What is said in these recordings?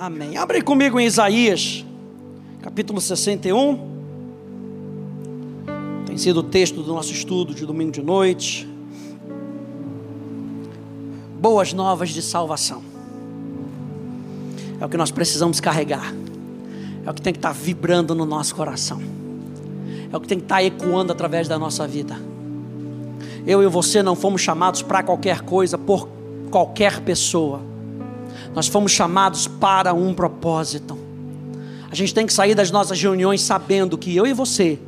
Amém. Abre comigo em Isaías, capítulo 61. Tem sido o texto do nosso estudo de domingo de noite. Boas novas de salvação. É o que nós precisamos carregar. É o que tem que estar vibrando no nosso coração. É o que tem que estar ecoando através da nossa vida. Eu e você não fomos chamados para qualquer coisa, por qualquer pessoa. Nós fomos chamados para um propósito. A gente tem que sair das nossas reuniões sabendo que eu e você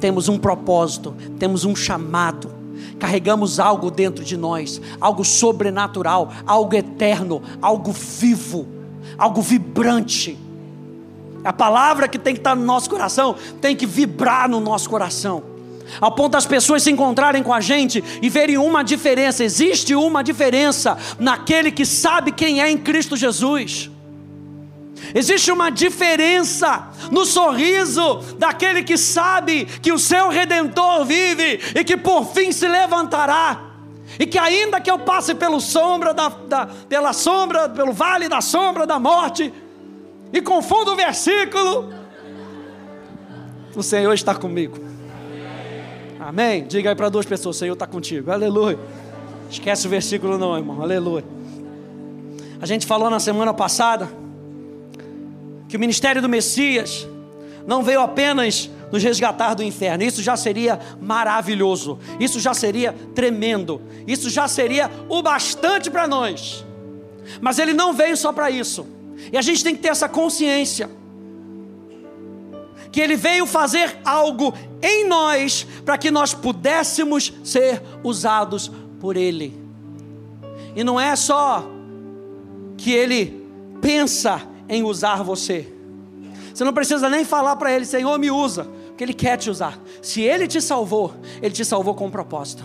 temos um propósito, temos um chamado, carregamos algo dentro de nós, algo sobrenatural, algo eterno, algo vivo, algo vibrante. A palavra que tem que estar no nosso coração tem que vibrar no nosso coração ao ponto das pessoas se encontrarem com a gente e verem uma diferença. Existe uma diferença naquele que sabe quem é em Cristo Jesus. Existe uma diferença no sorriso daquele que sabe que o seu redentor vive e que por fim se levantará. E que ainda que eu passe pelo sombra da, da, pela sombra, pelo vale da sombra da morte, e confunda o versículo, o Senhor está comigo. Amém? Diga aí para duas pessoas: o Senhor está contigo. Aleluia. Esquece o versículo, não, irmão. Aleluia. A gente falou na semana passada que o ministério do Messias não veio apenas nos resgatar do inferno. Isso já seria maravilhoso. Isso já seria tremendo. Isso já seria o bastante para nós. Mas ele não veio só para isso. E a gente tem que ter essa consciência que ele veio fazer algo em nós para que nós pudéssemos ser usados por ele. E não é só que ele pensa em usar você. Você não precisa nem falar para ele, Senhor, me usa, porque ele quer te usar. Se ele te salvou, ele te salvou com um propósito.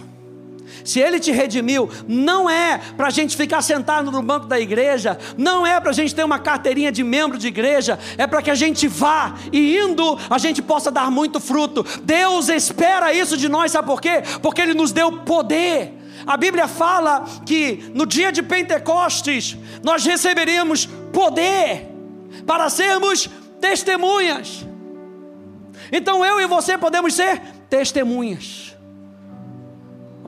Se Ele te redimiu, não é para a gente ficar sentado no banco da igreja, não é para a gente ter uma carteirinha de membro de igreja, é para que a gente vá e indo a gente possa dar muito fruto. Deus espera isso de nós, sabe por quê? Porque Ele nos deu poder. A Bíblia fala que no dia de Pentecostes nós receberíamos poder para sermos testemunhas. Então eu e você podemos ser testemunhas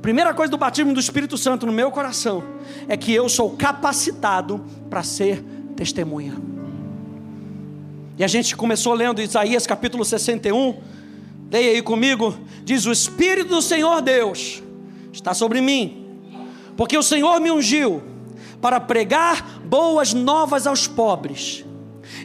primeira coisa do batismo do Espírito Santo no meu coração é que eu sou capacitado para ser testemunha. E a gente começou lendo Isaías capítulo 61. Leia aí comigo. Diz: O Espírito do Senhor Deus está sobre mim, porque o Senhor me ungiu para pregar boas novas aos pobres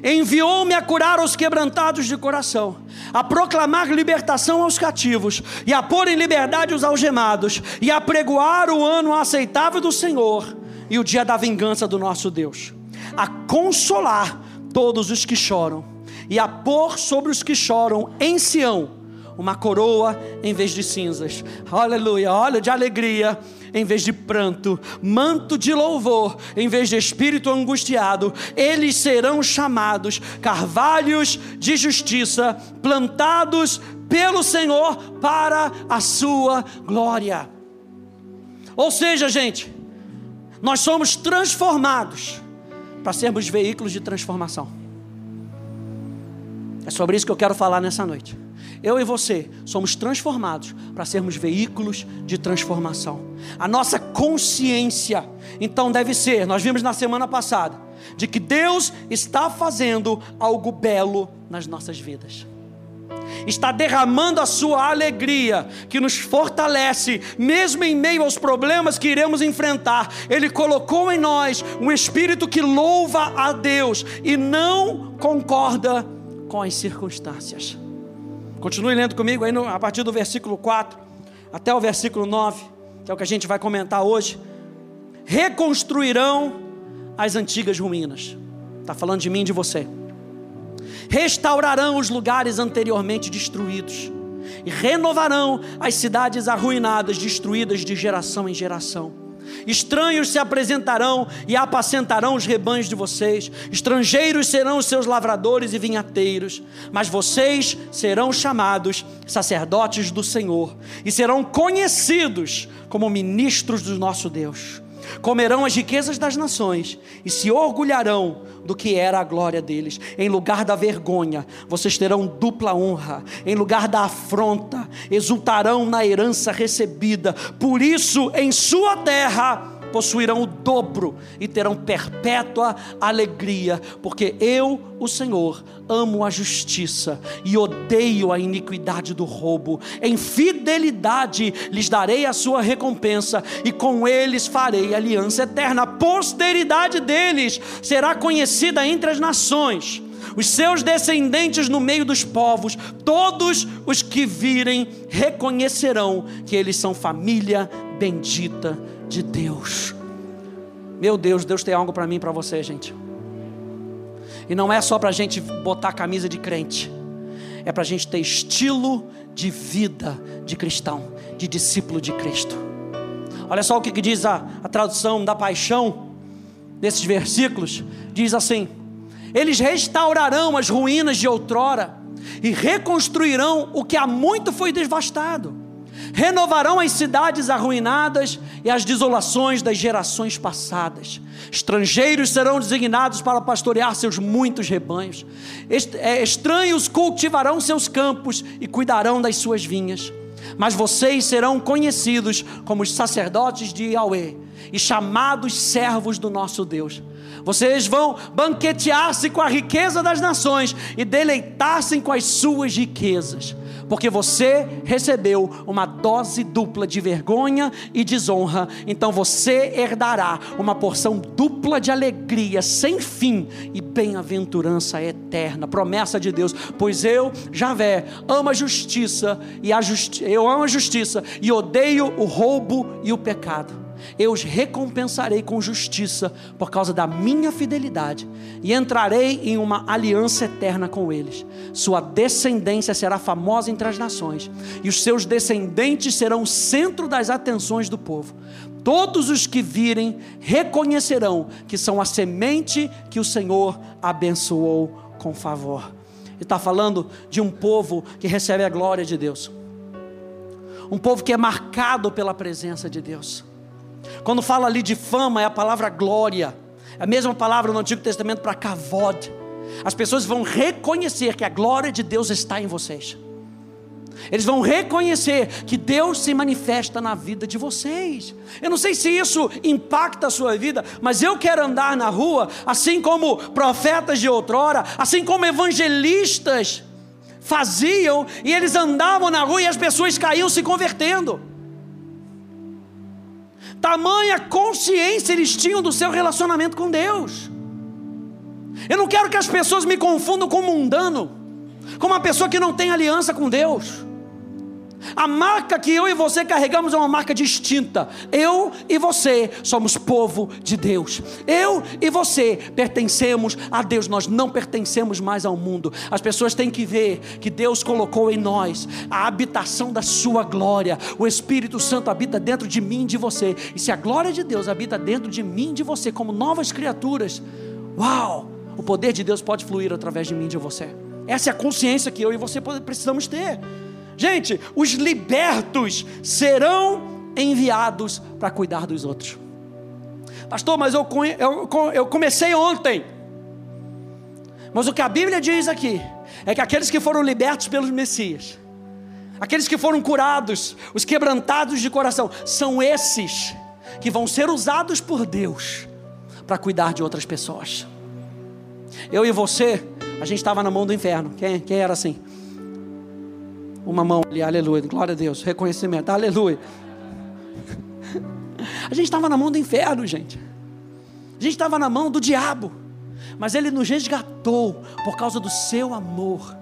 enviou-me a curar os quebrantados de coração, a proclamar libertação aos cativos, e a pôr em liberdade os algemados, e a pregoar o ano aceitável do Senhor e o dia da vingança do nosso Deus, a consolar todos os que choram, e a pôr sobre os que choram em Sião uma coroa em vez de cinzas. Aleluia, olha de alegria em vez de pranto, manto de louvor em vez de espírito angustiado. Eles serão chamados carvalhos de justiça, plantados pelo Senhor para a sua glória. Ou seja, gente, nós somos transformados para sermos veículos de transformação. É sobre isso que eu quero falar nessa noite eu e você somos transformados para sermos veículos de transformação. A nossa consciência, então, deve ser, nós vimos na semana passada, de que Deus está fazendo algo belo nas nossas vidas. Está derramando a sua alegria, que nos fortalece, mesmo em meio aos problemas que iremos enfrentar. Ele colocou em nós um espírito que louva a Deus e não concorda com as circunstâncias. Continue lendo comigo aí no, a partir do versículo 4 até o versículo 9, que é o que a gente vai comentar hoje. Reconstruirão as antigas ruínas. Está falando de mim e de você. Restaurarão os lugares anteriormente destruídos. E renovarão as cidades arruinadas, destruídas de geração em geração Estranhos se apresentarão e apacentarão os rebanhos de vocês. Estrangeiros serão os seus lavradores e vinhateiros. Mas vocês serão chamados sacerdotes do Senhor e serão conhecidos como ministros do nosso Deus. Comerão as riquezas das nações e se orgulharão do que era a glória deles. Em lugar da vergonha, vocês terão dupla honra. Em lugar da afronta, exultarão na herança recebida. Por isso, em sua terra, possuirão o dobro e terão perpétua alegria, porque eu, o Senhor, amo a justiça e odeio a iniquidade do roubo. Em fidelidade lhes darei a sua recompensa e com eles farei aliança eterna. A posteridade deles será conhecida entre as nações. Os seus descendentes no meio dos povos, todos os que virem reconhecerão que eles são família bendita de Deus. Meu Deus, Deus tem algo para mim e para você, gente. E não é só para a gente botar camisa de crente, é para a gente ter estilo de vida de cristão, de discípulo de Cristo. Olha só o que diz a, a tradução da paixão desses versículos: diz assim: Eles restaurarão as ruínas de outrora e reconstruirão o que há muito foi devastado renovarão as cidades arruinadas e as desolações das gerações passadas. Estrangeiros serão designados para pastorear seus muitos rebanhos. É, estranhos cultivarão seus campos e cuidarão das suas vinhas. Mas vocês serão conhecidos como os sacerdotes de Yahweh e chamados servos do nosso Deus. Vocês vão banquetear-se com a riqueza das nações e deleitar-se com as suas riquezas porque você recebeu uma dose dupla de vergonha e desonra, então você herdará uma porção dupla de alegria sem fim e bem-aventurança eterna. Promessa de Deus, pois eu, Javé, amo a justiça e a justi eu amo a justiça e odeio o roubo e o pecado eu os recompensarei com justiça por causa da minha fidelidade, e entrarei em uma aliança eterna com eles. Sua descendência será famosa entre as nações, e os seus descendentes serão o centro das atenções do povo. Todos os que virem reconhecerão que são a semente que o Senhor abençoou com favor. E está falando de um povo que recebe a glória de Deus, um povo que é marcado pela presença de Deus quando fala ali de fama, é a palavra glória. É a mesma palavra no Antigo Testamento para kavod. As pessoas vão reconhecer que a glória de Deus está em vocês. Eles vão reconhecer que Deus se manifesta na vida de vocês. Eu não sei se isso impacta a sua vida, mas eu quero andar na rua, assim como profetas de outrora, assim como evangelistas faziam, e eles andavam na rua e as pessoas caíam se convertendo. Tamanha consciência eles tinham do seu relacionamento com Deus. Eu não quero que as pessoas me confundam com mundano, com uma pessoa que não tem aliança com Deus. A marca que eu e você carregamos é uma marca distinta. Eu e você somos povo de Deus. Eu e você pertencemos a Deus. Nós não pertencemos mais ao mundo. As pessoas têm que ver que Deus colocou em nós a habitação da Sua glória. O Espírito Santo habita dentro de mim e de você. E se a glória de Deus habita dentro de mim e de você, como novas criaturas, uau! O poder de Deus pode fluir através de mim e de você. Essa é a consciência que eu e você precisamos ter. Gente, os libertos serão enviados para cuidar dos outros. Pastor, mas eu, eu, eu comecei ontem. Mas o que a Bíblia diz aqui é que aqueles que foram libertos pelos Messias, aqueles que foram curados, os quebrantados de coração, são esses que vão ser usados por Deus para cuidar de outras pessoas. Eu e você, a gente estava na mão do inferno. Quem, quem era assim? Uma mão ali, aleluia, glória a Deus, reconhecimento, aleluia. A gente estava na mão do inferno, gente. A gente estava na mão do diabo. Mas ele nos resgatou por causa do seu amor.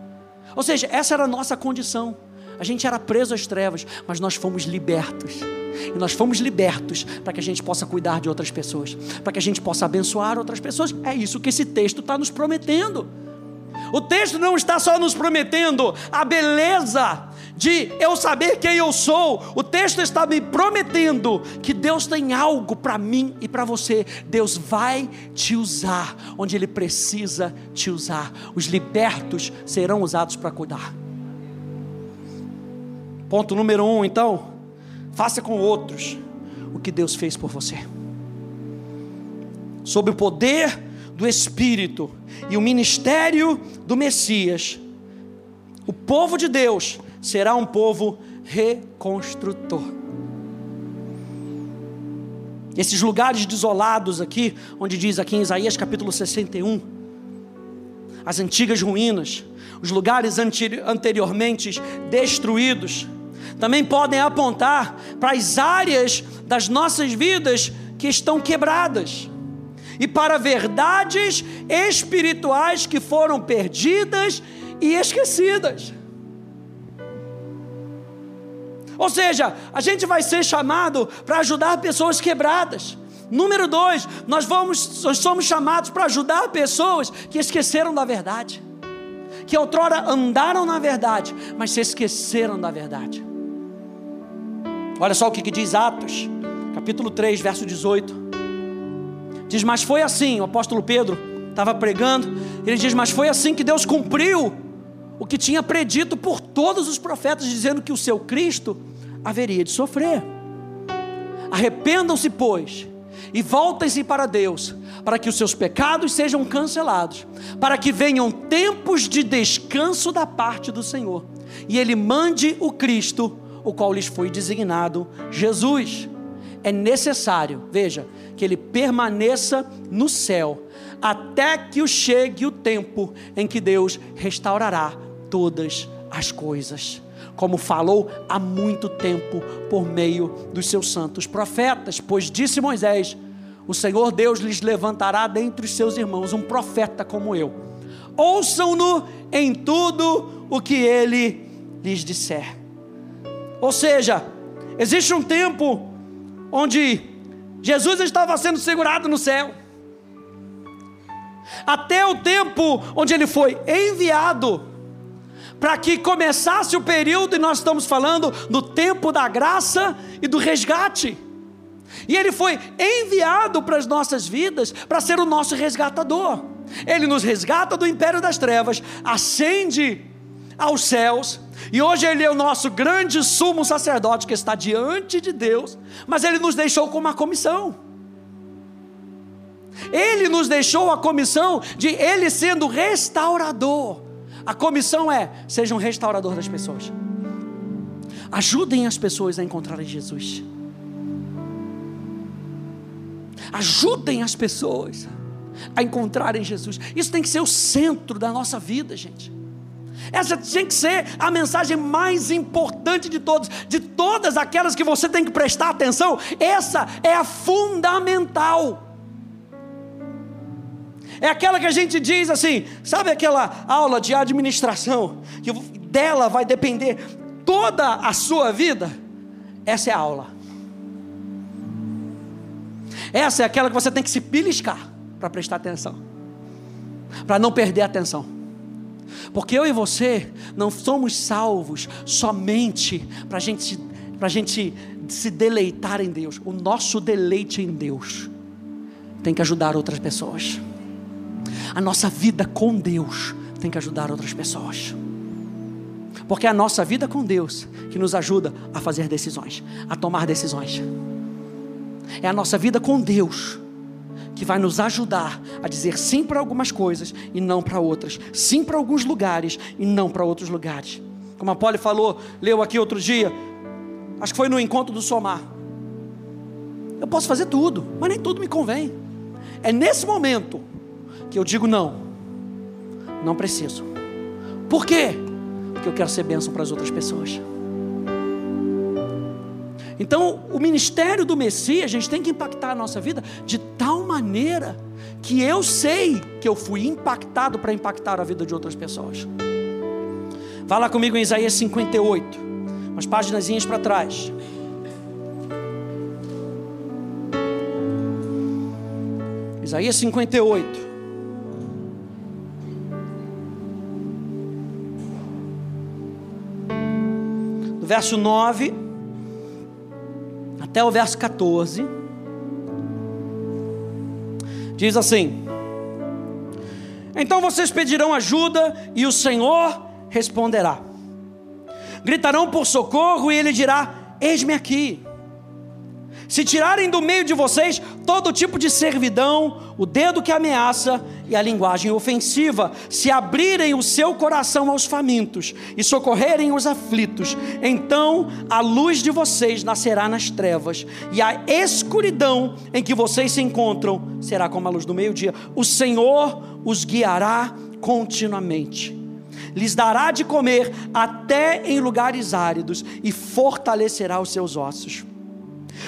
Ou seja, essa era a nossa condição. A gente era preso às trevas, mas nós fomos libertos. E nós fomos libertos para que a gente possa cuidar de outras pessoas, para que a gente possa abençoar outras pessoas. É isso que esse texto está nos prometendo. O texto não está só nos prometendo a beleza de eu saber quem eu sou. O texto está me prometendo que Deus tem algo para mim e para você. Deus vai te usar onde Ele precisa te usar. Os libertos serão usados para cuidar. Ponto número um, então, faça com outros o que Deus fez por você. sob o poder do Espírito e o ministério do Messias, o povo de Deus será um povo reconstrutor. Esses lugares desolados aqui, onde diz aqui em Isaías capítulo 61, as antigas ruínas, os lugares anteriormente destruídos, também podem apontar para as áreas das nossas vidas que estão quebradas e para verdades espirituais que foram perdidas e esquecidas. Ou seja, a gente vai ser chamado para ajudar pessoas quebradas. Número dois, nós, vamos, nós somos chamados para ajudar pessoas que esqueceram da verdade, que outrora andaram na verdade, mas se esqueceram da verdade. Olha só o que, que diz Atos, capítulo 3, verso 18. Diz, mas foi assim, o apóstolo Pedro estava pregando, ele diz, mas foi assim que Deus cumpriu o que tinha predito por todos os profetas, dizendo que o seu Cristo haveria de sofrer. Arrependam-se, pois, e voltem-se para Deus, para que os seus pecados sejam cancelados, para que venham tempos de descanso da parte do Senhor, e Ele mande o Cristo, o qual lhes foi designado, Jesus. É necessário, veja, que ele permaneça no céu, até que chegue o tempo em que Deus restaurará todas as coisas, como falou há muito tempo por meio dos seus santos profetas, pois disse Moisés: O Senhor Deus lhes levantará dentre os seus irmãos um profeta como eu. Ouçam-no em tudo o que ele lhes disser. Ou seja, existe um tempo onde Jesus estava sendo segurado no céu. Até o tempo onde ele foi enviado para que começasse o período, e nós estamos falando do tempo da graça e do resgate. E ele foi enviado para as nossas vidas para ser o nosso resgatador. Ele nos resgata do império das trevas, ascende aos céus, e hoje ele é o nosso grande sumo sacerdote que está diante de Deus, mas ele nos deixou com uma comissão. Ele nos deixou a comissão de ele sendo restaurador a comissão é: seja um restaurador das pessoas. Ajudem as pessoas a encontrarem Jesus. Ajudem as pessoas a encontrarem Jesus. Isso tem que ser o centro da nossa vida, gente. Essa tem que ser a mensagem mais importante de todas, de todas aquelas que você tem que prestar atenção. Essa é a fundamental. É aquela que a gente diz assim, sabe aquela aula de administração, que dela vai depender toda a sua vida? Essa é a aula. Essa é aquela que você tem que se beliscar para prestar atenção, para não perder a atenção. Porque eu e você não somos salvos somente para gente, a gente se deleitar em Deus. O nosso deleite em Deus tem que ajudar outras pessoas. A nossa vida com Deus tem que ajudar outras pessoas. Porque é a nossa vida com Deus que nos ajuda a fazer decisões, a tomar decisões. É a nossa vida com Deus que vai nos ajudar a dizer sim para algumas coisas e não para outras, sim para alguns lugares e não para outros lugares. Como a Polly falou, leu aqui outro dia, acho que foi no encontro do Somar. Eu posso fazer tudo, mas nem tudo me convém. É nesse momento que eu digo não, não preciso. Por quê? Porque eu quero ser bênção para as outras pessoas. Então, o ministério do Messias, a gente tem que impactar a nossa vida de tal maneira que eu sei que eu fui impactado para impactar a vida de outras pessoas. Vá lá comigo em Isaías 58, umas páginas para trás. Isaías 58. do verso 9 até o verso 14, diz assim: Então vocês pedirão ajuda e o Senhor responderá. Gritarão por socorro e ele dirá: Eis-me aqui. Se tirarem do meio de vocês todo tipo de servidão, o dedo que ameaça e a linguagem ofensiva, se abrirem o seu coração aos famintos e socorrerem os aflitos, então a luz de vocês nascerá nas trevas e a escuridão em que vocês se encontram será como a luz do meio-dia. O Senhor os guiará continuamente. Lhes dará de comer até em lugares áridos e fortalecerá os seus ossos.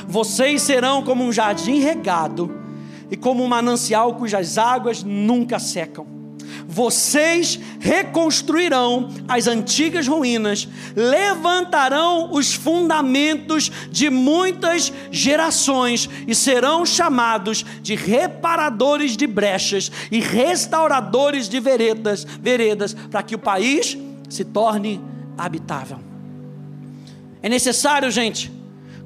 Vocês serão como um jardim regado e como um manancial cujas águas nunca secam. Vocês reconstruirão as antigas ruínas, levantarão os fundamentos de muitas gerações e serão chamados de reparadores de brechas e restauradores de veredas, veredas, para que o país se torne habitável. É necessário, gente,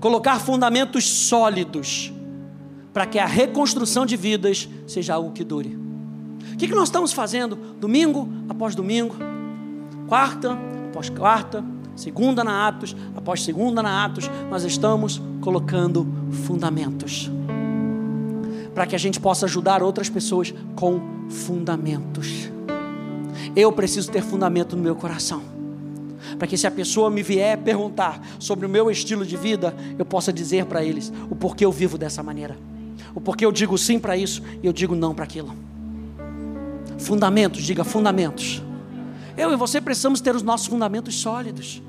colocar fundamentos sólidos para que a reconstrução de vidas seja algo que dure. O que, nós estamos fazendo domingo após domingo, quarta após quarta, segunda na Atos após segunda na Atos, nós estamos colocando fundamentos para que a gente possa ajudar outras pessoas com fundamentos. Eu preciso ter fundamento no meu coração para que se a pessoa me vier perguntar sobre o meu estilo de vida, eu possa dizer para eles o porquê eu vivo dessa maneira, o porquê eu digo sim para isso e eu digo não para aquilo. Fundamentos, diga fundamentos. Eu e você precisamos ter os nossos fundamentos sólidos.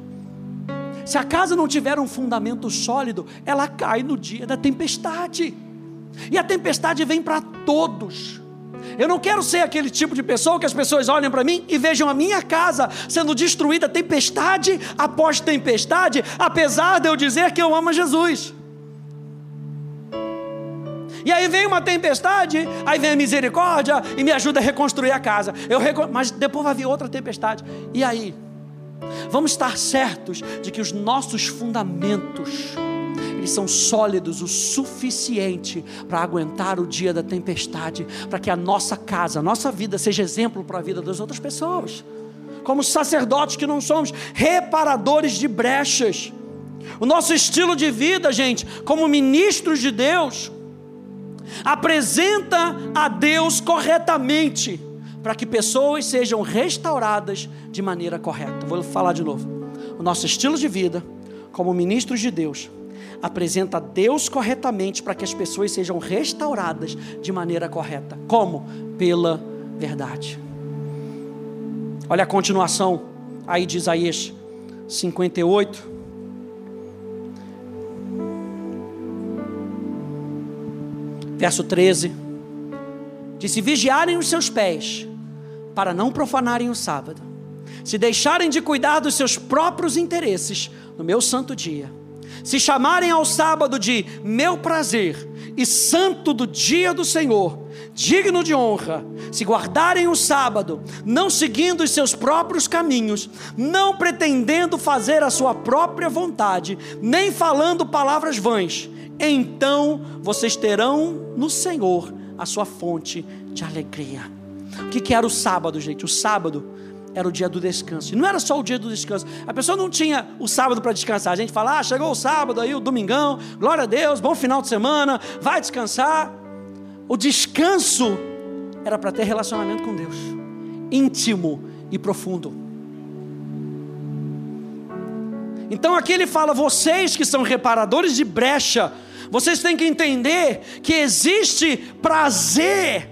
Se a casa não tiver um fundamento sólido, ela cai no dia da tempestade. E a tempestade vem para todos. Eu não quero ser aquele tipo de pessoa que as pessoas olhem para mim e vejam a minha casa sendo destruída tempestade após tempestade, apesar de eu dizer que eu amo Jesus. E aí vem uma tempestade, aí vem a misericórdia e me ajuda a reconstruir a casa. Eu Mas depois vai vir outra tempestade. E aí? Vamos estar certos de que os nossos fundamentos eles são sólidos o suficiente para aguentar o dia da tempestade, para que a nossa casa, a nossa vida seja exemplo para a vida das outras pessoas. Como sacerdotes que não somos, reparadores de brechas. O nosso estilo de vida, gente, como ministros de Deus, apresenta a Deus corretamente, para que pessoas sejam restauradas de maneira correta. Vou falar de novo. O nosso estilo de vida, como ministros de Deus, apresenta Deus corretamente para que as pessoas sejam restauradas de maneira correta. Como? Pela verdade. Olha a continuação aí de Isaías 58. Verso 13. Diz: Se vigiarem os seus pés, para não profanarem o sábado, se deixarem de cuidar dos seus próprios interesses no meu santo dia, se chamarem ao sábado de meu prazer e santo do dia do Senhor, digno de honra, se guardarem o sábado, não seguindo os seus próprios caminhos, não pretendendo fazer a sua própria vontade, nem falando palavras vãs, então vocês terão no Senhor a sua fonte de alegria. O que, era o sábado, gente? O sábado era o dia do descanso. E não era só o dia do descanso. A pessoa não tinha o sábado para descansar. A gente fala, ah, chegou o sábado aí, o domingão, glória a Deus, bom final de semana, vai descansar. O descanso era para ter relacionamento com Deus, íntimo e profundo. Então aqui ele fala: vocês que são reparadores de brecha, vocês têm que entender que existe prazer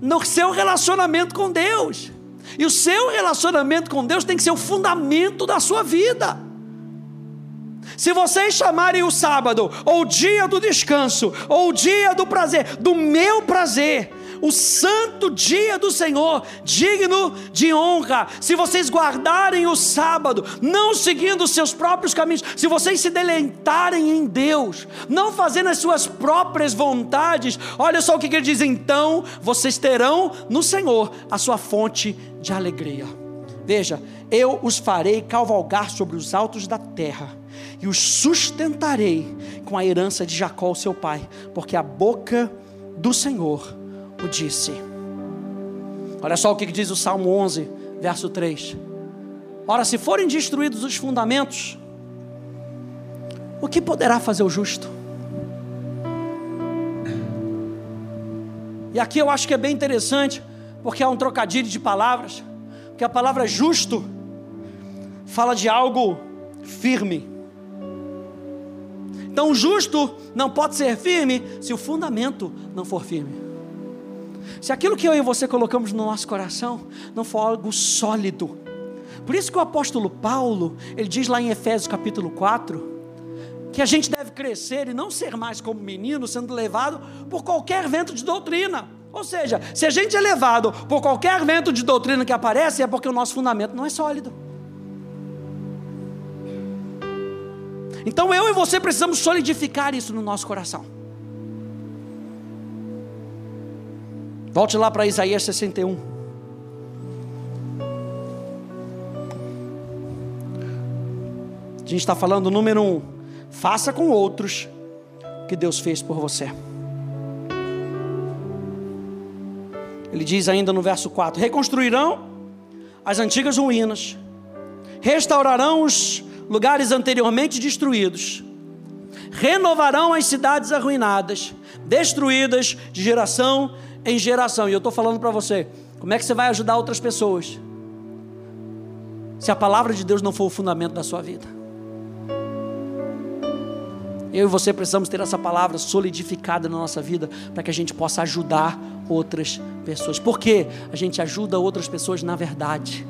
no seu relacionamento com Deus. E o seu relacionamento com Deus tem que ser o fundamento da sua vida. Se vocês chamarem o sábado, ou o dia do descanso, ou o dia do prazer, do meu prazer, o santo dia do Senhor, digno de honra. Se vocês guardarem o sábado, não seguindo os seus próprios caminhos, se vocês se deleitarem em Deus, não fazendo as suas próprias vontades, olha só o que ele diz: então vocês terão no Senhor a sua fonte de alegria. Veja, eu os farei cavalgar sobre os altos da terra e os sustentarei com a herança de Jacó, seu pai, porque a boca do Senhor o disse. Olha só o que diz o Salmo 11, verso 3. Ora, se forem destruídos os fundamentos, o que poderá fazer o justo? E aqui eu acho que é bem interessante, porque há um trocadilho de palavras, porque a palavra justo fala de algo firme. Então, justo não pode ser firme se o fundamento não for firme. Se aquilo que eu e você colocamos no nosso coração não for algo sólido. Por isso que o apóstolo Paulo, ele diz lá em Efésios capítulo 4, que a gente deve crescer e não ser mais como menino, sendo levado por qualquer vento de doutrina. Ou seja, se a gente é levado por qualquer vento de doutrina que aparece, é porque o nosso fundamento não é sólido. Então eu e você precisamos solidificar isso no nosso coração. Volte lá para Isaías 61. A gente está falando número um. Faça com outros o que Deus fez por você. Ele diz ainda no verso 4: Reconstruirão as antigas ruínas, restaurarão os lugares anteriormente destruídos, renovarão as cidades arruinadas, destruídas de geração em geração. E eu estou falando para você, como é que você vai ajudar outras pessoas? Se a palavra de Deus não for o fundamento da sua vida. Eu e você precisamos ter essa palavra solidificada na nossa vida para que a gente possa ajudar outras pessoas. Por quê? A gente ajuda outras pessoas na verdade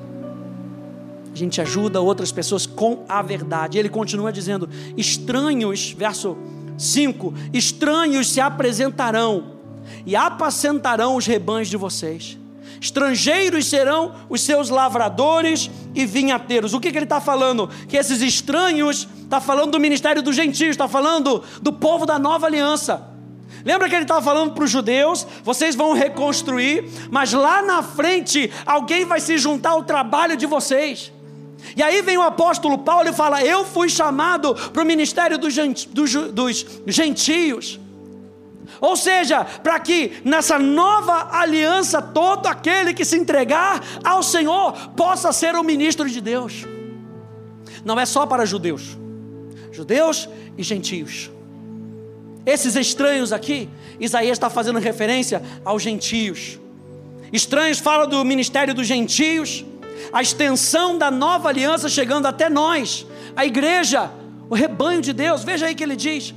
a gente ajuda outras pessoas com a verdade. Ele continua dizendo: estranhos, verso 5: estranhos se apresentarão e apacentarão os rebanhos de vocês. Estrangeiros serão os seus lavradores e vinhateiros. O que, que ele está falando? Que esses estranhos, está falando do ministério dos gentios, está falando do povo da nova aliança. Lembra que ele estava falando para os judeus: vocês vão reconstruir, mas lá na frente alguém vai se juntar ao trabalho de vocês. E aí vem o apóstolo Paulo e fala: Eu fui chamado para o ministério dos, gentios. Ou seja, para que nessa nova aliança, todo aquele que se entregar ao Senhor possa ser o ministro de Deus. Não é só para judeus, judeus e gentios. Esses estranhos aqui, Isaías está fazendo referência aos gentios. Estranhos fala do ministério dos gentios, a extensão da nova aliança chegando até nós, a igreja, o rebanho de Deus. Veja aí que ele diz: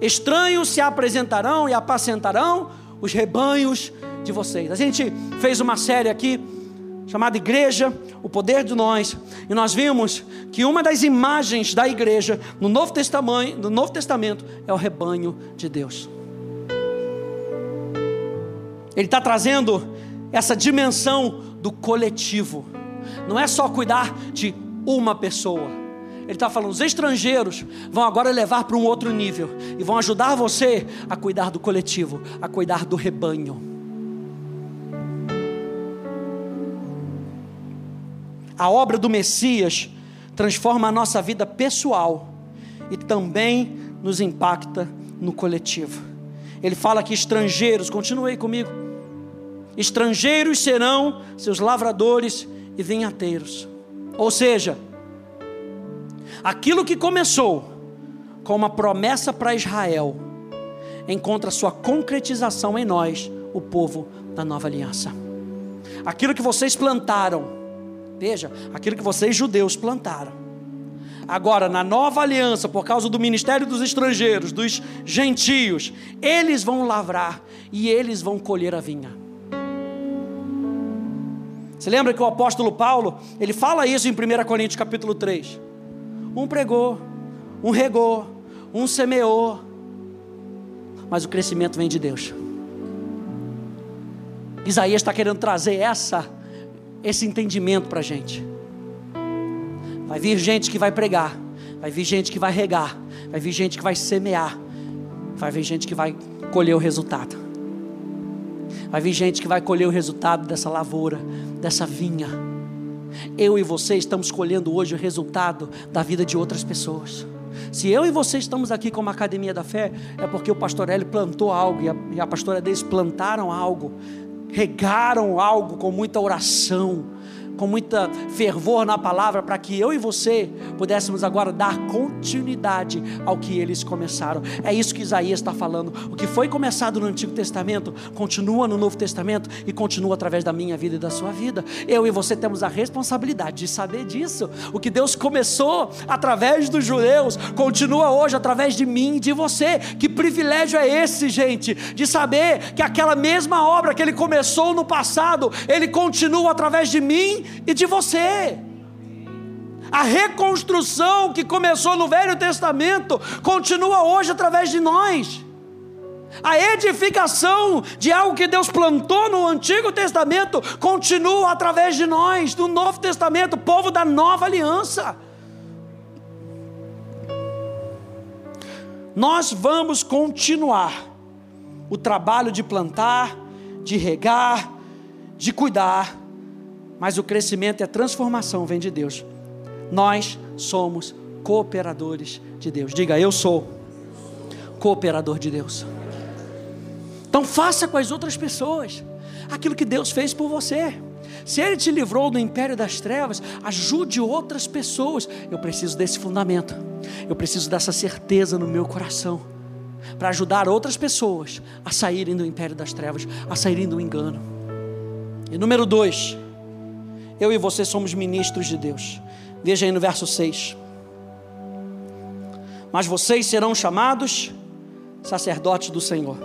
Estranhos se apresentarão e apacentarão os rebanhos de vocês. A gente fez uma série aqui chamada Igreja, o poder de nós, e nós vimos que uma das imagens da igreja no Novo Testamento, no Novo Testamento é o rebanho de Deus. Ele está trazendo essa dimensão do coletivo. Não é só cuidar de uma pessoa. Ele está falando, os estrangeiros vão agora levar para um outro nível e vão ajudar você a cuidar do coletivo, a cuidar do rebanho. A obra do Messias transforma a nossa vida pessoal e também nos impacta no coletivo. Ele fala que estrangeiros, continue comigo estrangeiros serão seus lavradores e vinhateiros. Ou seja, aquilo que começou com uma promessa para Israel, encontra sua concretização em nós, o povo da nova aliança. Aquilo que vocês plantaram, veja, aquilo que vocês judeus plantaram. Agora, na nova aliança, por causa do ministério dos estrangeiros, dos gentios, eles vão lavrar e eles vão colher a vinha. Você lembra que o apóstolo Paulo, ele fala isso em 1 Coríntios capítulo 3. Um pregou, um regou, um semeou, mas o crescimento vem de Deus. Isaías está querendo trazer essa, esse entendimento para a gente. Vai vir gente que vai pregar, vai vir gente que vai regar, vai vir gente que vai semear, vai vir gente que vai colher o resultado. Vai vir gente que vai colher o resultado dessa lavoura, dessa vinha. Eu e você estamos colhendo hoje o resultado da vida de outras pessoas. Se eu e você estamos aqui como Academia da Fé, é porque o pastor Hélio plantou algo e a, e a pastora deles plantaram algo, regaram algo com muita oração, com muita fervor na palavra, para que eu e você pudéssemos agora dar continuidade ao que eles começaram. É isso que Isaías está falando. O que foi começado no Antigo Testamento continua no Novo Testamento e continua através da minha vida e da sua vida. Eu e você temos a responsabilidade de saber disso. O que Deus começou através dos judeus continua hoje através de mim e de você. Que privilégio é esse, gente, de saber que aquela mesma obra que Ele começou no passado, Ele continua através de mim e de você. A reconstrução que começou no Velho Testamento continua hoje através de nós. A edificação de algo que Deus plantou no Antigo Testamento continua através de nós, no Novo Testamento, povo da nova aliança. Nós vamos continuar o trabalho de plantar, de regar, de cuidar, mas o crescimento e a transformação vem de Deus. Nós somos cooperadores de Deus. Diga, eu sou cooperador de Deus. Então faça com as outras pessoas aquilo que Deus fez por você. Se Ele te livrou do império das trevas, ajude outras pessoas. Eu preciso desse fundamento. Eu preciso dessa certeza no meu coração para ajudar outras pessoas a saírem do império das trevas, a saírem do engano. E número dois, eu e você somos ministros de Deus. Veja aí no verso 6. Mas vocês serão chamados sacerdotes do Senhor,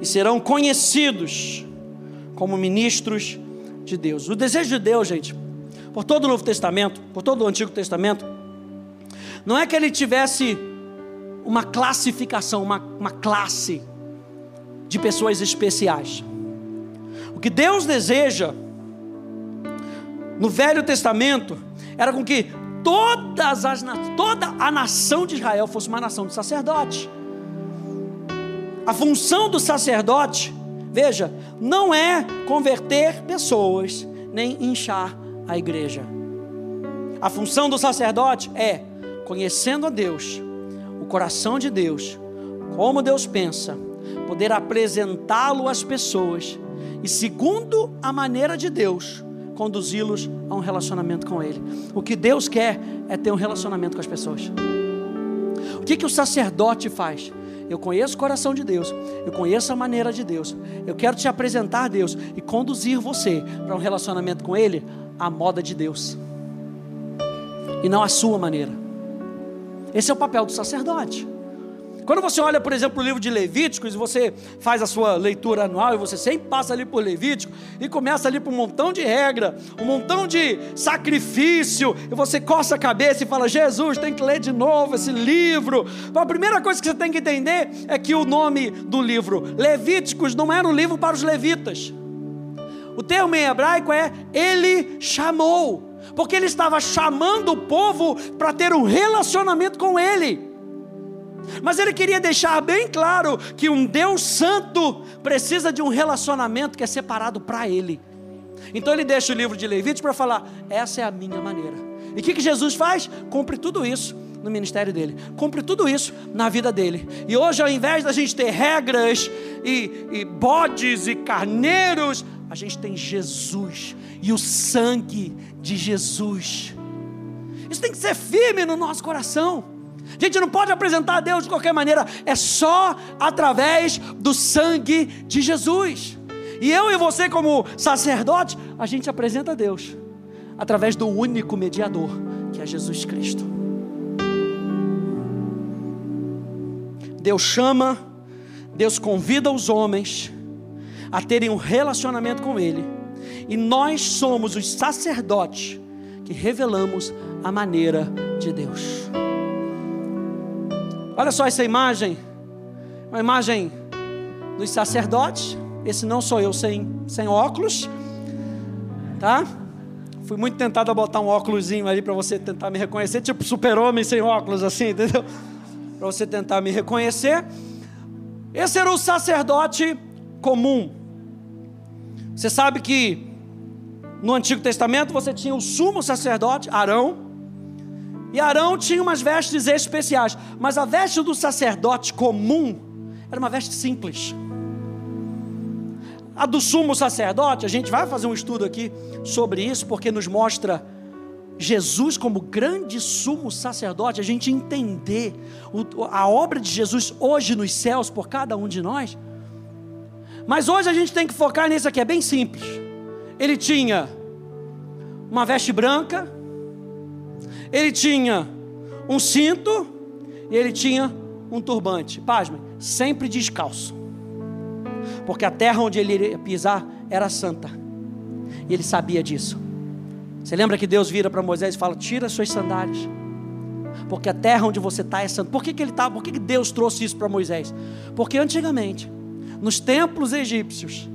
e serão conhecidos como ministros de Deus. O desejo de Deus, gente, por todo o Novo Testamento, por todo o Antigo Testamento, não é que ele tivesse uma classificação, uma, uma classe de pessoas especiais. O que Deus deseja no Velho Testamento era com que todas as, toda a nação de Israel fosse uma nação de sacerdotes. A função do sacerdote, veja, não é converter pessoas, nem inchar a igreja. A função do sacerdote é, conhecendo a Deus, o coração de Deus, como Deus pensa, poder apresentá-lo às pessoas e, segundo a maneira de Deus, conduzi-los a um relacionamento com Ele. O que Deus quer é ter um relacionamento com as pessoas. O que, que o sacerdote faz? Eu conheço o coração de Deus, eu conheço a maneira de Deus. Eu quero te apresentar Deus e conduzir você para um relacionamento com Ele à moda de Deus e não à sua maneira. Esse é o papel do sacerdote. Quando você olha, por exemplo, o livro de Levíticos, você faz a sua leitura anual, e você sempre passa ali por Levítico, e começa ali por um montão de regra, um montão de sacrifício, e você coça a cabeça e fala: Jesus, tem que ler de novo esse livro. a primeira coisa que você tem que entender é que o nome do livro Levíticos não era um livro para os levitas. O termo em hebraico é Ele chamou, porque ele estava chamando o povo para ter um relacionamento com Ele. Mas ele queria deixar bem claro que um Deus santo precisa de um relacionamento que é separado para ele. Então ele deixa o livro de Levítico para falar: essa é a minha maneira. E o que, que Jesus faz? Cumpre tudo isso no ministério dele, cumpre tudo isso na vida dele. E hoje, ao invés da gente ter regras e, e bodes e carneiros, a gente tem Jesus e o sangue de Jesus. Isso tem que ser firme no nosso coração. A gente não pode apresentar a Deus de qualquer maneira, é só através do sangue de Jesus. E eu e você, como sacerdote, a gente apresenta a Deus através do único mediador, que é Jesus Cristo. Deus chama, Deus convida os homens a terem um relacionamento com Ele, e nós somos os sacerdotes que revelamos a maneira de Deus. Olha só essa imagem, uma imagem dos sacerdotes. Esse não sou eu sem, sem óculos, tá? Fui muito tentado a botar um óculosinho ali para você tentar me reconhecer, tipo super-homem sem óculos, assim, entendeu? Para você tentar me reconhecer. Esse era o sacerdote comum. Você sabe que no Antigo Testamento você tinha o sumo sacerdote, Arão, e Arão tinha umas vestes especiais, mas a veste do sacerdote comum era uma veste simples. a do sumo sacerdote, a gente vai fazer um estudo aqui sobre isso, porque nos mostra Jesus como grande sumo sacerdote, a gente entender a obra de Jesus hoje nos céus por cada um de nós. Mas hoje a gente tem que focar nisso aqui, é bem simples. Ele tinha uma veste branca, ele tinha um cinto e ele tinha um turbante. Pasme, sempre descalço. Porque a terra onde ele iria pisar era santa. E ele sabia disso. Você lembra que Deus vira para Moisés e fala: Tira suas sandálias. Porque a terra onde você está é santa. Por que, que ele tá, Por que, que Deus trouxe isso para Moisés? Porque antigamente, nos templos egípcios,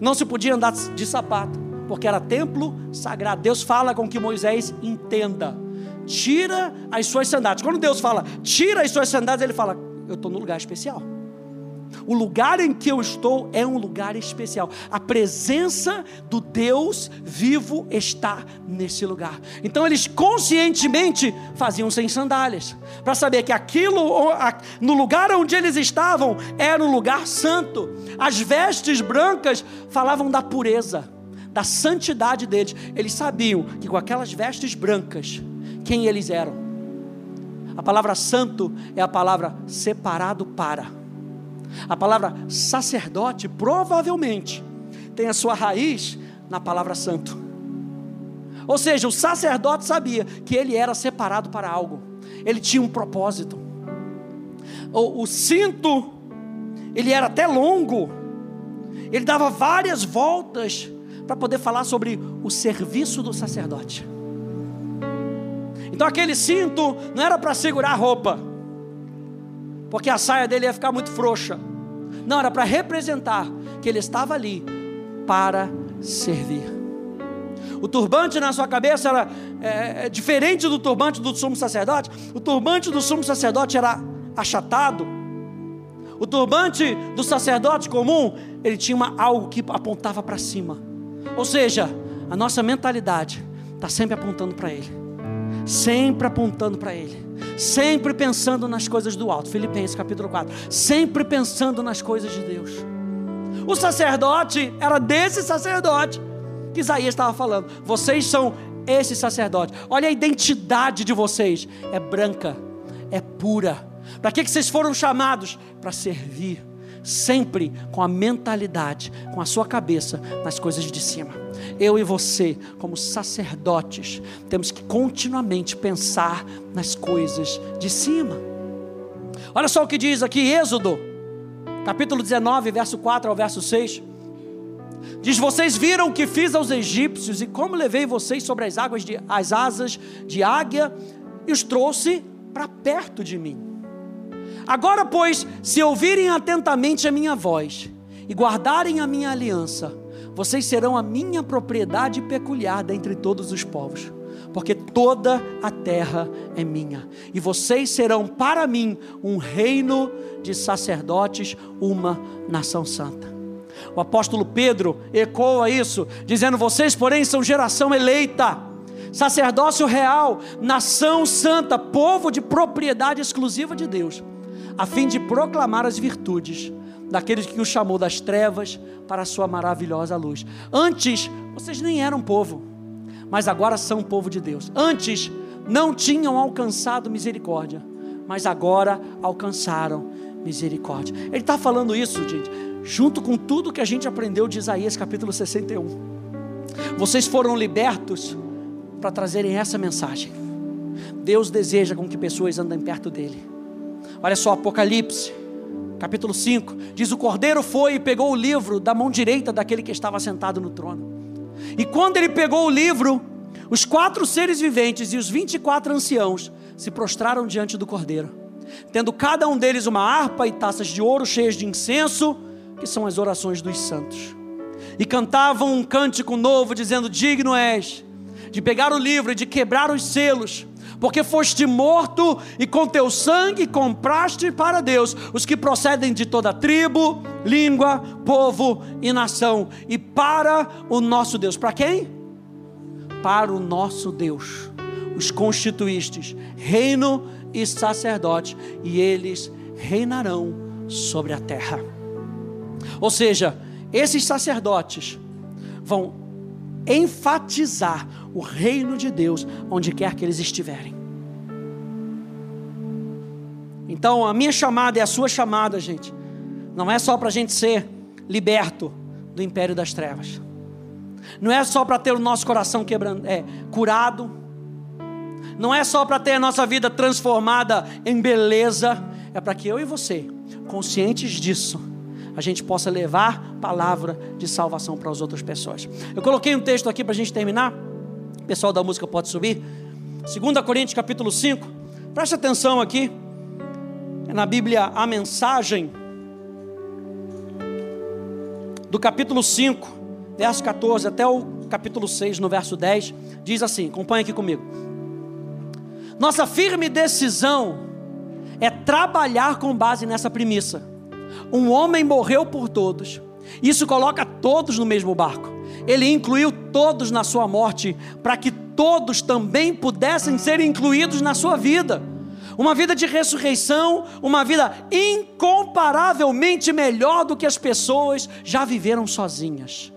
não se podia andar de sapato, porque era templo sagrado. Deus fala com que Moisés entenda. Tira as suas sandálias. Quando Deus fala, tira as suas sandálias, ele fala: Eu estou no lugar especial. O lugar em que eu estou é um lugar especial. A presença do Deus vivo está nesse lugar. Então eles conscientemente faziam sem sandálias, para saber que aquilo, no lugar onde eles estavam, era um lugar santo. As vestes brancas falavam da pureza, da santidade deles. Eles sabiam que com aquelas vestes brancas, quem eles eram. A palavra santo é a palavra separado para. A palavra sacerdote provavelmente tem a sua raiz na palavra santo. Ou seja, o sacerdote sabia que ele era separado para algo, ele tinha um propósito. O, o cinto, ele era até longo, ele dava várias voltas para poder falar sobre o serviço do sacerdote. Então aquele cinto não era para segurar a roupa, porque a saia dele ia ficar muito frouxa. Não, era para representar que ele estava ali para servir. O turbante na sua cabeça era é, é, diferente do turbante do sumo sacerdote. O turbante do sumo sacerdote era achatado. O turbante do sacerdote comum, ele tinha uma, algo que apontava para cima. Ou seja, a nossa mentalidade está sempre apontando para ele sempre apontando para Ele, sempre pensando nas coisas do alto. Filipenses capítulo 4. Sempre pensando nas coisas de Deus. O sacerdote era desse sacerdote que Isaías estava falando. Vocês são esse sacerdote. Olha a identidade de vocês: é branca, é pura. Para que, que vocês foram chamados? Para servir sempre com a mentalidade, com a sua cabeça nas coisas de cima. Eu e você, como sacerdotes, temos que continuamente pensar nas coisas de cima. Olha só o que diz aqui Êxodo, capítulo 19, verso 4 ao verso 6. Diz: Vocês viram o que fiz aos egípcios e como levei vocês sobre as águas de, as asas de águia e os trouxe para perto de mim. Agora, pois, se ouvirem atentamente a minha voz e guardarem a minha aliança, vocês serão a minha propriedade peculiar dentre todos os povos, porque toda a terra é minha, e vocês serão para mim um reino de sacerdotes, uma nação santa. O apóstolo Pedro ecoa isso, dizendo: Vocês, porém, são geração eleita, sacerdócio real, nação santa, povo de propriedade exclusiva de Deus a fim de proclamar as virtudes daqueles que o chamou das trevas para a sua maravilhosa luz. Antes, vocês nem eram povo, mas agora são povo de Deus. Antes, não tinham alcançado misericórdia, mas agora alcançaram misericórdia. Ele está falando isso, gente, junto com tudo que a gente aprendeu de Isaías capítulo 61. Vocês foram libertos para trazerem essa mensagem. Deus deseja com que pessoas andem perto dele. Olha só, Apocalipse, capítulo 5, diz: O cordeiro foi e pegou o livro da mão direita daquele que estava sentado no trono. E quando ele pegou o livro, os quatro seres viventes e os vinte e quatro anciãos se prostraram diante do cordeiro, tendo cada um deles uma harpa e taças de ouro cheias de incenso, que são as orações dos santos. E cantavam um cântico novo, dizendo: Digno és de pegar o livro e de quebrar os selos porque foste morto e com teu sangue compraste para Deus os que procedem de toda tribo, língua, povo e nação, e para o nosso Deus. Para quem? Para o nosso Deus. Os constituístes, reino e sacerdote, e eles reinarão sobre a terra. Ou seja, esses sacerdotes vão enfatizar o reino de Deus onde quer que eles estiverem. Então, a minha chamada e a sua chamada, gente, não é só para a gente ser liberto do império das trevas. Não é só para ter o nosso coração quebrando, é, curado. Não é só para ter a nossa vida transformada em beleza. É para que eu e você, conscientes disso, a gente possa levar palavra de salvação para as outras pessoas. Eu coloquei um texto aqui para a gente terminar. O pessoal da música pode subir. 2 Coríntios capítulo 5. Preste atenção aqui. É na Bíblia a mensagem do capítulo 5, verso 14 até o capítulo 6, no verso 10, diz assim: acompanha aqui comigo. Nossa firme decisão é trabalhar com base nessa premissa. Um homem morreu por todos. Isso coloca todos no mesmo barco. Ele incluiu todos na sua morte, para que todos também pudessem ser incluídos na sua vida uma vida de ressurreição, uma vida incomparavelmente melhor do que as pessoas já viveram sozinhas.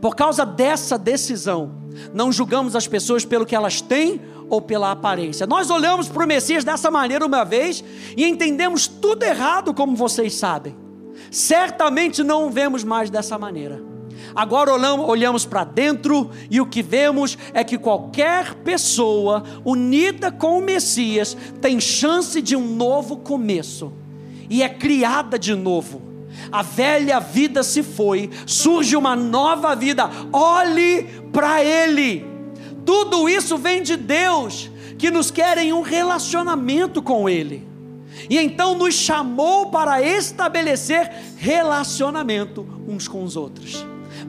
Por causa dessa decisão, não julgamos as pessoas pelo que elas têm ou pela aparência. Nós olhamos para o Messias dessa maneira uma vez e entendemos tudo errado, como vocês sabem. Certamente não o vemos mais dessa maneira. Agora olhamos para dentro e o que vemos é que qualquer pessoa unida com o Messias tem chance de um novo começo e é criada de novo. A velha vida se foi, surge uma nova vida. Olhe para Ele. Tudo isso vem de Deus, que nos quer em um relacionamento com Ele. E então nos chamou para estabelecer relacionamento uns com os outros.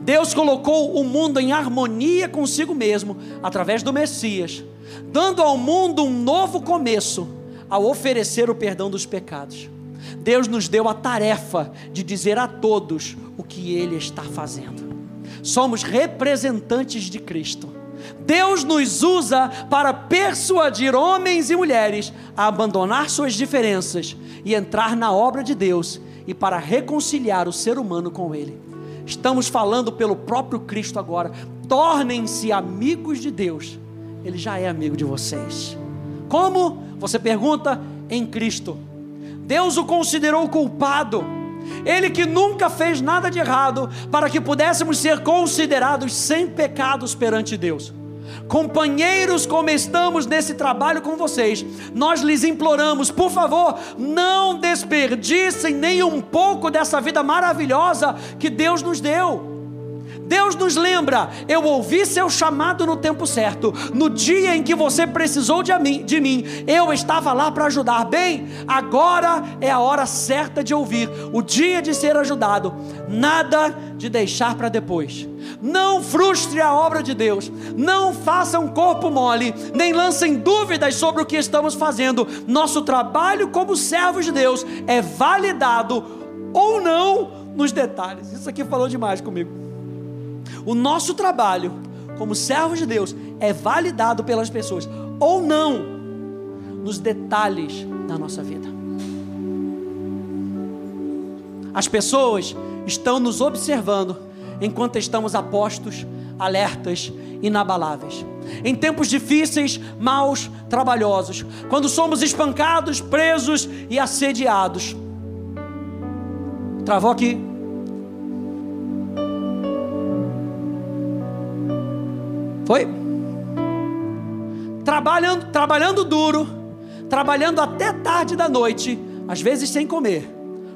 Deus colocou o mundo em harmonia consigo mesmo através do Messias, dando ao mundo um novo começo ao oferecer o perdão dos pecados. Deus nos deu a tarefa de dizer a todos o que Ele está fazendo. Somos representantes de Cristo. Deus nos usa para persuadir homens e mulheres a abandonar suas diferenças e entrar na obra de Deus e para reconciliar o ser humano com Ele. Estamos falando pelo próprio Cristo agora. Tornem-se amigos de Deus. Ele já é amigo de vocês. Como? Você pergunta? Em Cristo. Deus o considerou culpado. Ele que nunca fez nada de errado, para que pudéssemos ser considerados sem pecados perante Deus companheiros, como estamos nesse trabalho com vocês, nós lhes imploramos, por favor, não desperdicem nem um pouco dessa vida maravilhosa que Deus nos deu. Deus nos lembra, eu ouvi seu chamado no tempo certo. No dia em que você precisou de mim, de mim eu estava lá para ajudar. Bem, agora é a hora certa de ouvir, o dia de ser ajudado. Nada de deixar para depois. Não frustre a obra de Deus. Não faça um corpo mole, nem lancem dúvidas sobre o que estamos fazendo. Nosso trabalho como servos de Deus é validado ou não nos detalhes. Isso aqui falou demais comigo. O nosso trabalho como servos de Deus é validado pelas pessoas ou não nos detalhes da nossa vida. As pessoas estão nos observando enquanto estamos apostos, alertas, inabaláveis. Em tempos difíceis, maus, trabalhosos, quando somos espancados, presos e assediados. Travou aqui. Foi? Trabalhando, trabalhando duro, trabalhando até tarde da noite, às vezes sem comer,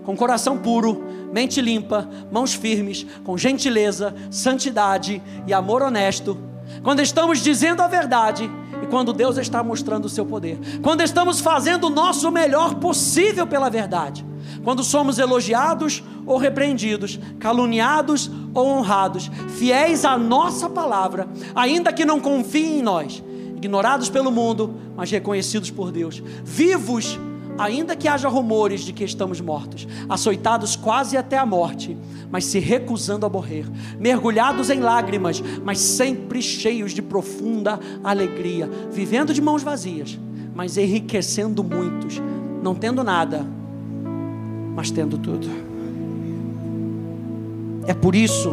com coração puro, mente limpa, mãos firmes, com gentileza, santidade e amor honesto. Quando estamos dizendo a verdade quando Deus está mostrando o seu poder. Quando estamos fazendo o nosso melhor possível pela verdade quando somos elogiados ou repreendidos, caluniados ou honrados, fiéis à nossa palavra, ainda que não confiem em nós, ignorados pelo mundo, mas reconhecidos por Deus, vivos, ainda que haja rumores de que estamos mortos, açoitados quase até a morte, mas se recusando a morrer, mergulhados em lágrimas, mas sempre cheios de profunda alegria, vivendo de mãos vazias, mas enriquecendo muitos, não tendo nada mas tendo tudo. É por isso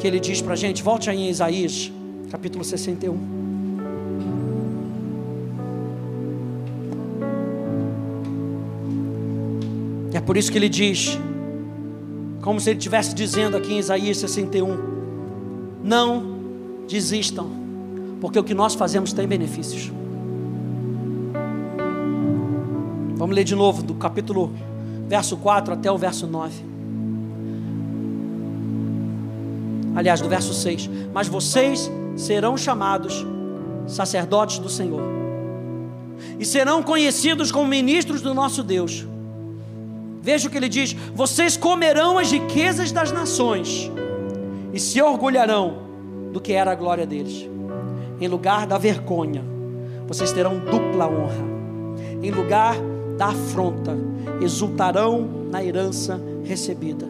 que ele diz para a gente, volte aí em Isaías, capítulo 61. Por isso que ele diz, como se ele estivesse dizendo aqui em Isaías 61, não desistam, porque o que nós fazemos tem benefícios. Vamos ler de novo, do capítulo verso 4 até o verso 9. aliás, do verso 6: Mas vocês serão chamados sacerdotes do Senhor, e serão conhecidos como ministros do nosso Deus. Veja o que ele diz: Vocês comerão as riquezas das nações, e se orgulharão do que era a glória deles. Em lugar da vergonha, vocês terão dupla honra. Em lugar da afronta, exultarão na herança recebida.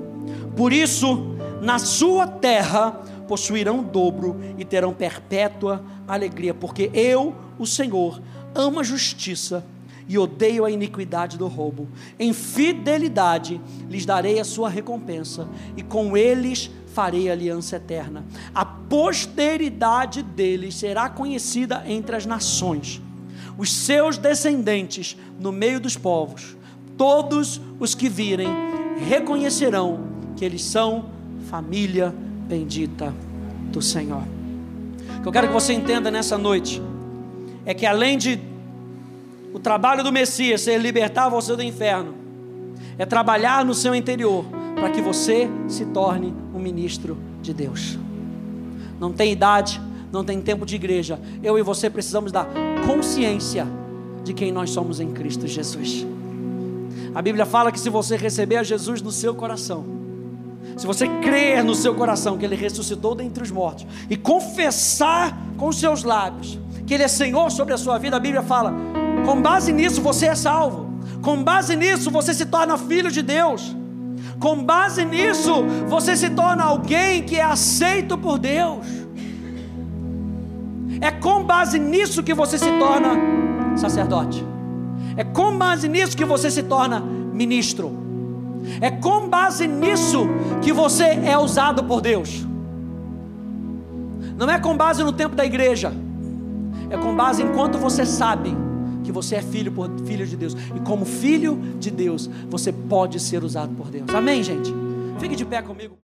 Por isso, na sua terra possuirão dobro e terão perpétua alegria, porque eu, o Senhor, amo a justiça e odeio a iniquidade do roubo. Em fidelidade lhes darei a sua recompensa, e com eles farei aliança eterna. A posteridade deles será conhecida entre as nações, os seus descendentes no meio dos povos. Todos os que virem reconhecerão que eles são família bendita do Senhor. O que eu quero que você entenda nessa noite é que além de o trabalho do Messias ser libertar você do inferno, é trabalhar no seu interior para que você se torne um ministro de Deus. Não tem idade, não tem tempo de igreja. Eu e você precisamos da consciência de quem nós somos em Cristo Jesus. A Bíblia fala que se você receber a Jesus no seu coração, se você crer no seu coração que Ele ressuscitou dentre os mortos e confessar com seus lábios que Ele é Senhor sobre a sua vida, a Bíblia fala: com base nisso você é salvo, com base nisso você se torna filho de Deus, com base nisso você se torna alguém que é aceito por Deus. É com base nisso que você se torna sacerdote. É com base nisso que você se torna ministro. É com base nisso que você é usado por Deus. Não é com base no tempo da igreja. É com base em quanto você sabe que você é filho, por, filho de Deus. E como filho de Deus, você pode ser usado por Deus. Amém, gente? Fique de pé comigo.